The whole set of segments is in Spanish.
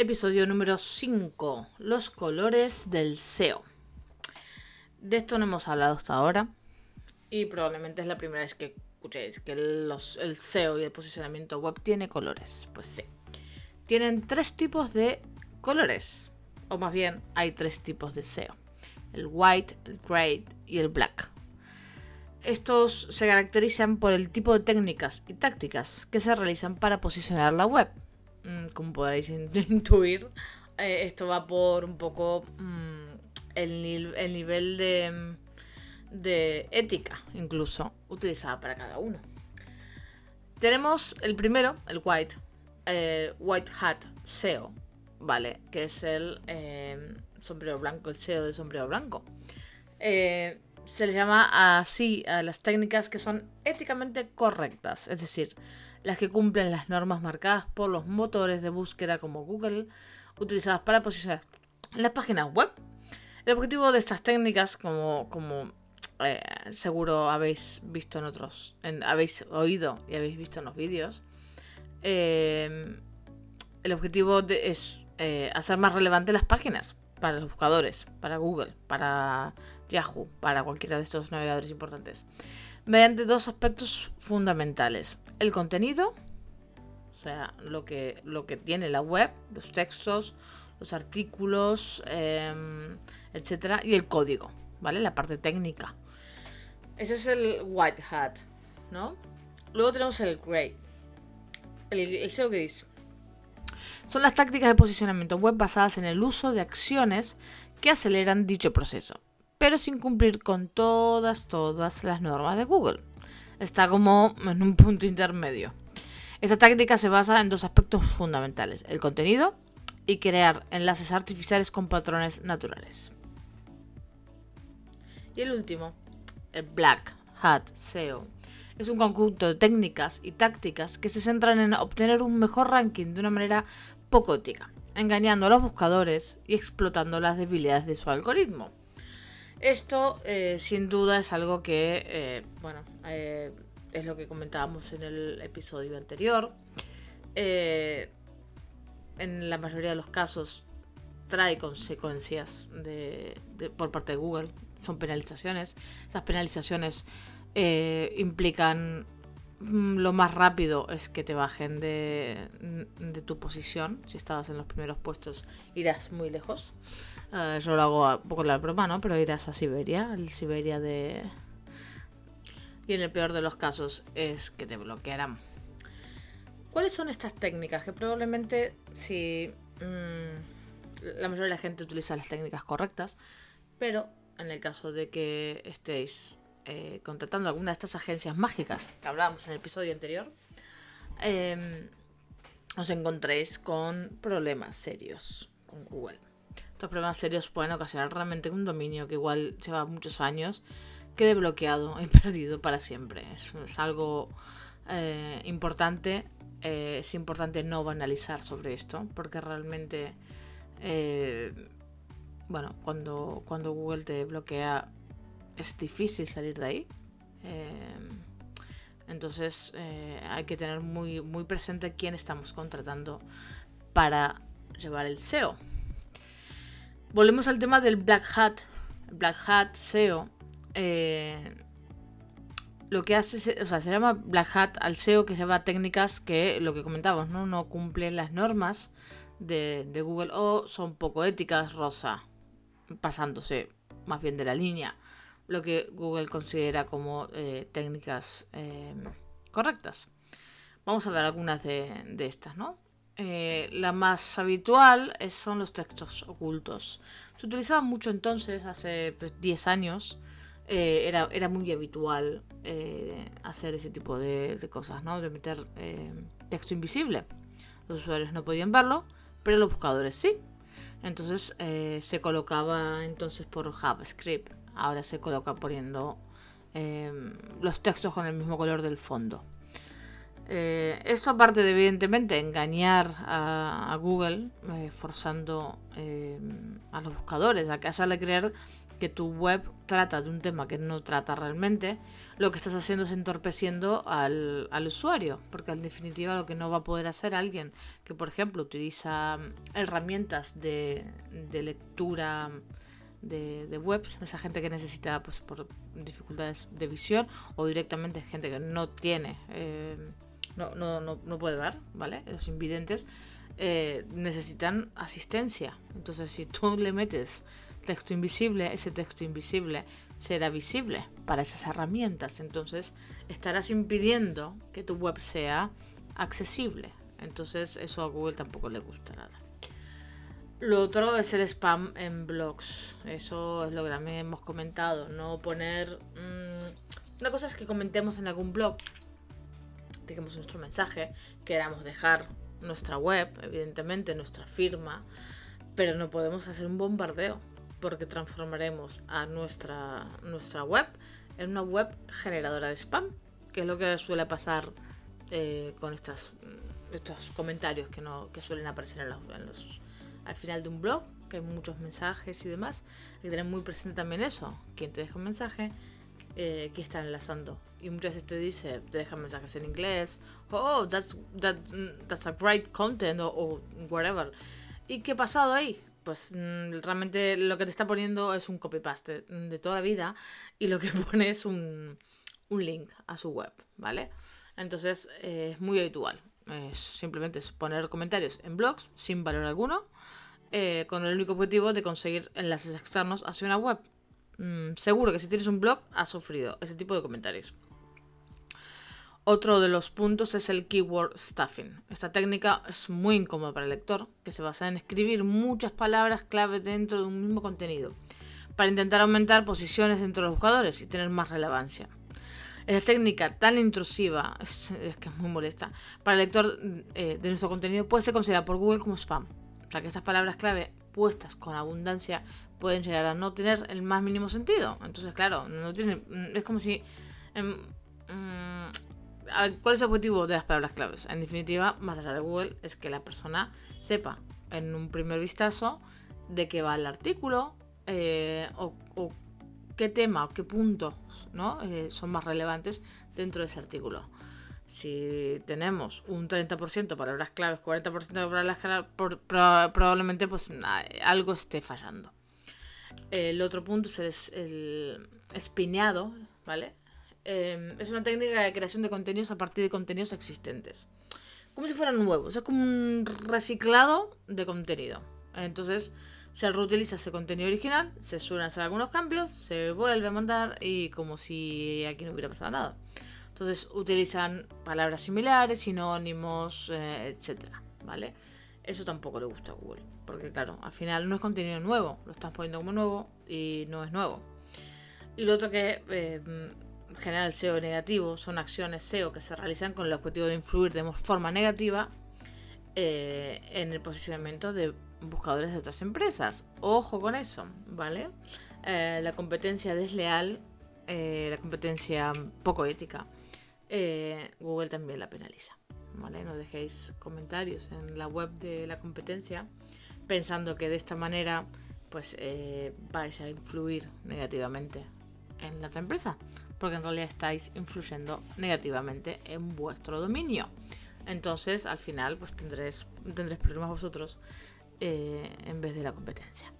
Episodio número 5. Los colores del SEO. De esto no hemos hablado hasta ahora. Y probablemente es la primera vez que escuchéis que los, el SEO y el posicionamiento web tiene colores. Pues sí. Tienen tres tipos de colores. O más bien, hay tres tipos de SEO. El white, el gray y el black. Estos se caracterizan por el tipo de técnicas y tácticas que se realizan para posicionar la web como podréis intuir, eh, esto va por un poco mm, el, el, nivel de, de ética, incluso, utilizada para cada uno. Tenemos el primero, el white, eh, white hat SEO, ¿vale? Que es el eh, sombrero blanco, el SEO de sombrero blanco. se le llama así a las técnicas que son éticamente correctas, es decir, las que cumplen las normas marcadas por los motores de búsqueda como Google, utilizadas para posicionar las páginas web. El objetivo de estas técnicas, como, como eh, seguro habéis visto en otros, habéis oído y habéis visto en los vídeos, eh, el objetivo es eh, hacer más relevantes las páginas para los buscadores, para Google, para Yahoo, para cualquiera de estos navegadores importantes, mediante dos aspectos fundamentales el contenido, o sea, lo que, lo que tiene la web, los textos, los artículos, em, etcétera, y el código, ¿vale? La parte técnica. Ese es el white hat, ¿no? Luego tenemos el gray, el, el SEO gris. Son las tácticas de posicionamiento web basadas en el uso de acciones que aceleran dicho proceso, pero sin cumplir con todas, todas las normas de Google está como en un punto intermedio. Esta táctica se basa en dos aspectos fundamentales, el contenido y crear enlaces artificiales con patrones naturales. Y el último, el Black Hat SEO. Es un conjunto de técnicas y tácticas que se centran en obtener un mejor ranking de una manera poco ética, engañando a los buscadores y explotando las debilidades de su algoritmo. Esto, eh, sin duda, es algo que, eh, bueno, eh, es lo que comentábamos en el episodio anterior. en la mayoría de los casos trae consecuencias por parte de Google, son penalizaciones. Esas penalizaciones implican lo más rápido es que te bajen de, tu posición. Si estabas en los primeros puestos, irás muy lejos. Uh, yo lo hago un poco la broma, ¿no? Pero irás a Siberia, el Siberia de... Y en el peor de los casos es que te bloquearán. ¿Cuáles son estas técnicas? Que probablemente si mmm, la mayoría de la gente utiliza las técnicas correctas, pero en el caso de que estéis eh, contratando alguna de estas agencias mágicas que hablábamos en el episodio anterior, eh, os encontréis con problemas serios con Google. Estos problemas serios pueden ocasionar realmente un dominio que igual lleva muchos años quede bloqueado y perdido para siempre. Es, algo eh, importante. Eh, es importante no banalizar sobre esto porque realmente, bueno, cuando, cuando Google te bloquea es difícil salir de ahí. entonces hay que tener muy, muy presente quién estamos contratando para llevar el SEO. Volvemos al tema del Black Hat. Black Hat SEO. Eh, lo que hace, o sea, se llama Black Hat al SEO que lleva técnicas que, lo que comentábamos, no, no cumplen las normas de, Google o son poco éticas, rosa, pasándose más bien de la línea, lo que Google considera como eh, técnicas eh, correctas. Vamos a ver algunas de, de estas, ¿no? Eh, la más habitual son los textos ocultos. Se utilizaba mucho entonces, hace 10 pues, años. Eh, era, era, muy habitual hacer ese tipo de, cosas, ¿no? De meter texto invisible. Los usuarios no podían verlo, pero los buscadores sí. Entonces se colocaba entonces por JavaScript. Ahora se coloca poniendo los textos con el mismo color del fondo. Eh, esto aparte de evidentemente engañar a, Google, eh, forzando eh, a los buscadores a hacerle creer que tu web trata de un tema que no trata realmente, lo que estás haciendo es entorpeciendo al, usuario, porque en definitiva lo que no va a poder hacer alguien que, por ejemplo, utiliza herramientas de, lectura de, webs, esa gente que necesita pues, por dificultades de visión o directamente gente que no tiene, eh, no, no, no, no, puede ver, ¿vale? Los invidentes eh, necesitan asistencia. Entonces, si tú le metes texto invisible, ese texto invisible será visible para esas herramientas. Entonces estarás impidiendo que tu web sea accesible. Entonces eso a Google tampoco le gusta nada. Lo otro es el spam en blogs. Eso es lo que también hemos comentado. No poner... Mm, una cosa es que comentemos en algún blog, digamos nuestro mensaje, queramos dejar nuestra web, evidentemente, nuestra firma, pero no podemos hacer un bombardeo porque transformaremos a nuestra, nuestra web en una web generadora de spam, que es lo que suele pasar eh, con estas, estos comentarios que, no, que suelen aparecer en los, al final de un blog, que hay muchos mensajes y demás. Hay que tener muy presente también eso, quien te deja un mensaje, eh, que está enlazando. Y muchas veces te dice, te deja mensajes en inglés, oh, that's, that's a great content, o whatever. ¿Y qué ha pasado ahí? pues mm, realmente lo que te está poniendo es un copy-paste de toda la vida y lo que pone es un, link a su web, ¿vale? Entonces eh, es muy habitual. Es simplemente es poner comentarios en blogs sin valor alguno, eh, con el único objetivo de conseguir enlaces externos hacia una web. Mm, seguro que si tienes un blog has sufrido ese tipo de comentarios. Otro de los puntos es el keyword stuffing. Esta técnica es muy incómoda para el lector, que se basa en escribir muchas palabras clave dentro de un mismo contenido, para intentar aumentar posiciones dentro de los buscadores y tener más relevancia. Esta técnica tan intrusiva, es, que es muy molesta, para el lector eh, de nuestro contenido puede ser considerada por Google como spam. O sea que estas palabras clave puestas con abundancia pueden llegar a no tener el más mínimo sentido. Entonces, claro, no tiene, es como si... Em, mm, ¿Cuál es el objetivo de las palabras claves? En definitiva, más allá de Google, es que la persona sepa en un primer vistazo de qué va el artículo eh, o, qué tema o qué puntos ¿no? Eh, son más relevantes dentro de ese artículo. Si tenemos un 30% palabras claves, 40% palabras claves, probablemente pues, algo esté fallando. El otro punto es el espineado, ¿vale? Em, es una técnica de creación de contenidos a partir de contenidos existentes. Como si fueran nuevos, es como un reciclado de contenido. Entonces se reutiliza ese contenido original, se suelen hacer algunos cambios, se vuelve a mandar y como si aquí no hubiera pasado nada. Entonces utilizan palabras similares, sinónimos, eh, etcétera, ¿vale? Eso tampoco le gusta a Google, porque claro, al final no es contenido nuevo, lo están poniendo como nuevo y no es nuevo. Y lo otro que eh, general SEO negativo son acciones SEO que se realizan con el objetivo de influir de forma negativa eh, en el posicionamiento de buscadores de otras empresas. Ojo con eso, ¿vale? Eh, la competencia desleal, eh, la competencia poco ética, Google también la penaliza. ¿Vale? No dejéis comentarios en la web de la competencia pensando que de esta manera pues vais a influir negativamente en la otra empresa porque en realidad estáis influyendo negativamente en vuestro dominio. Entonces, al final, pues tendréis, tendréis problemas vosotros eh, en vez de la competencia.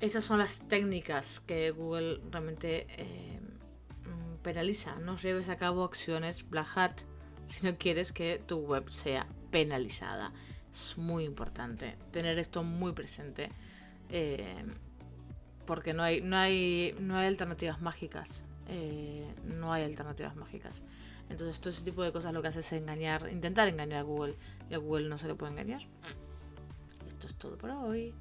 Esas son las técnicas que Google realmente eh, penaliza. No lleves a cabo acciones black hat si no quieres que tu web sea penalizada. Es muy importante tener esto muy presente. Eh, porque no hay, no, hay, no hay alternativas mágicas eh, no hay alternativas mágicas. Entonces todo ese tipo de cosas lo que hace es engañar, intentar engañar a Google y a Google no se le puede engañar. Esto es todo por hoy.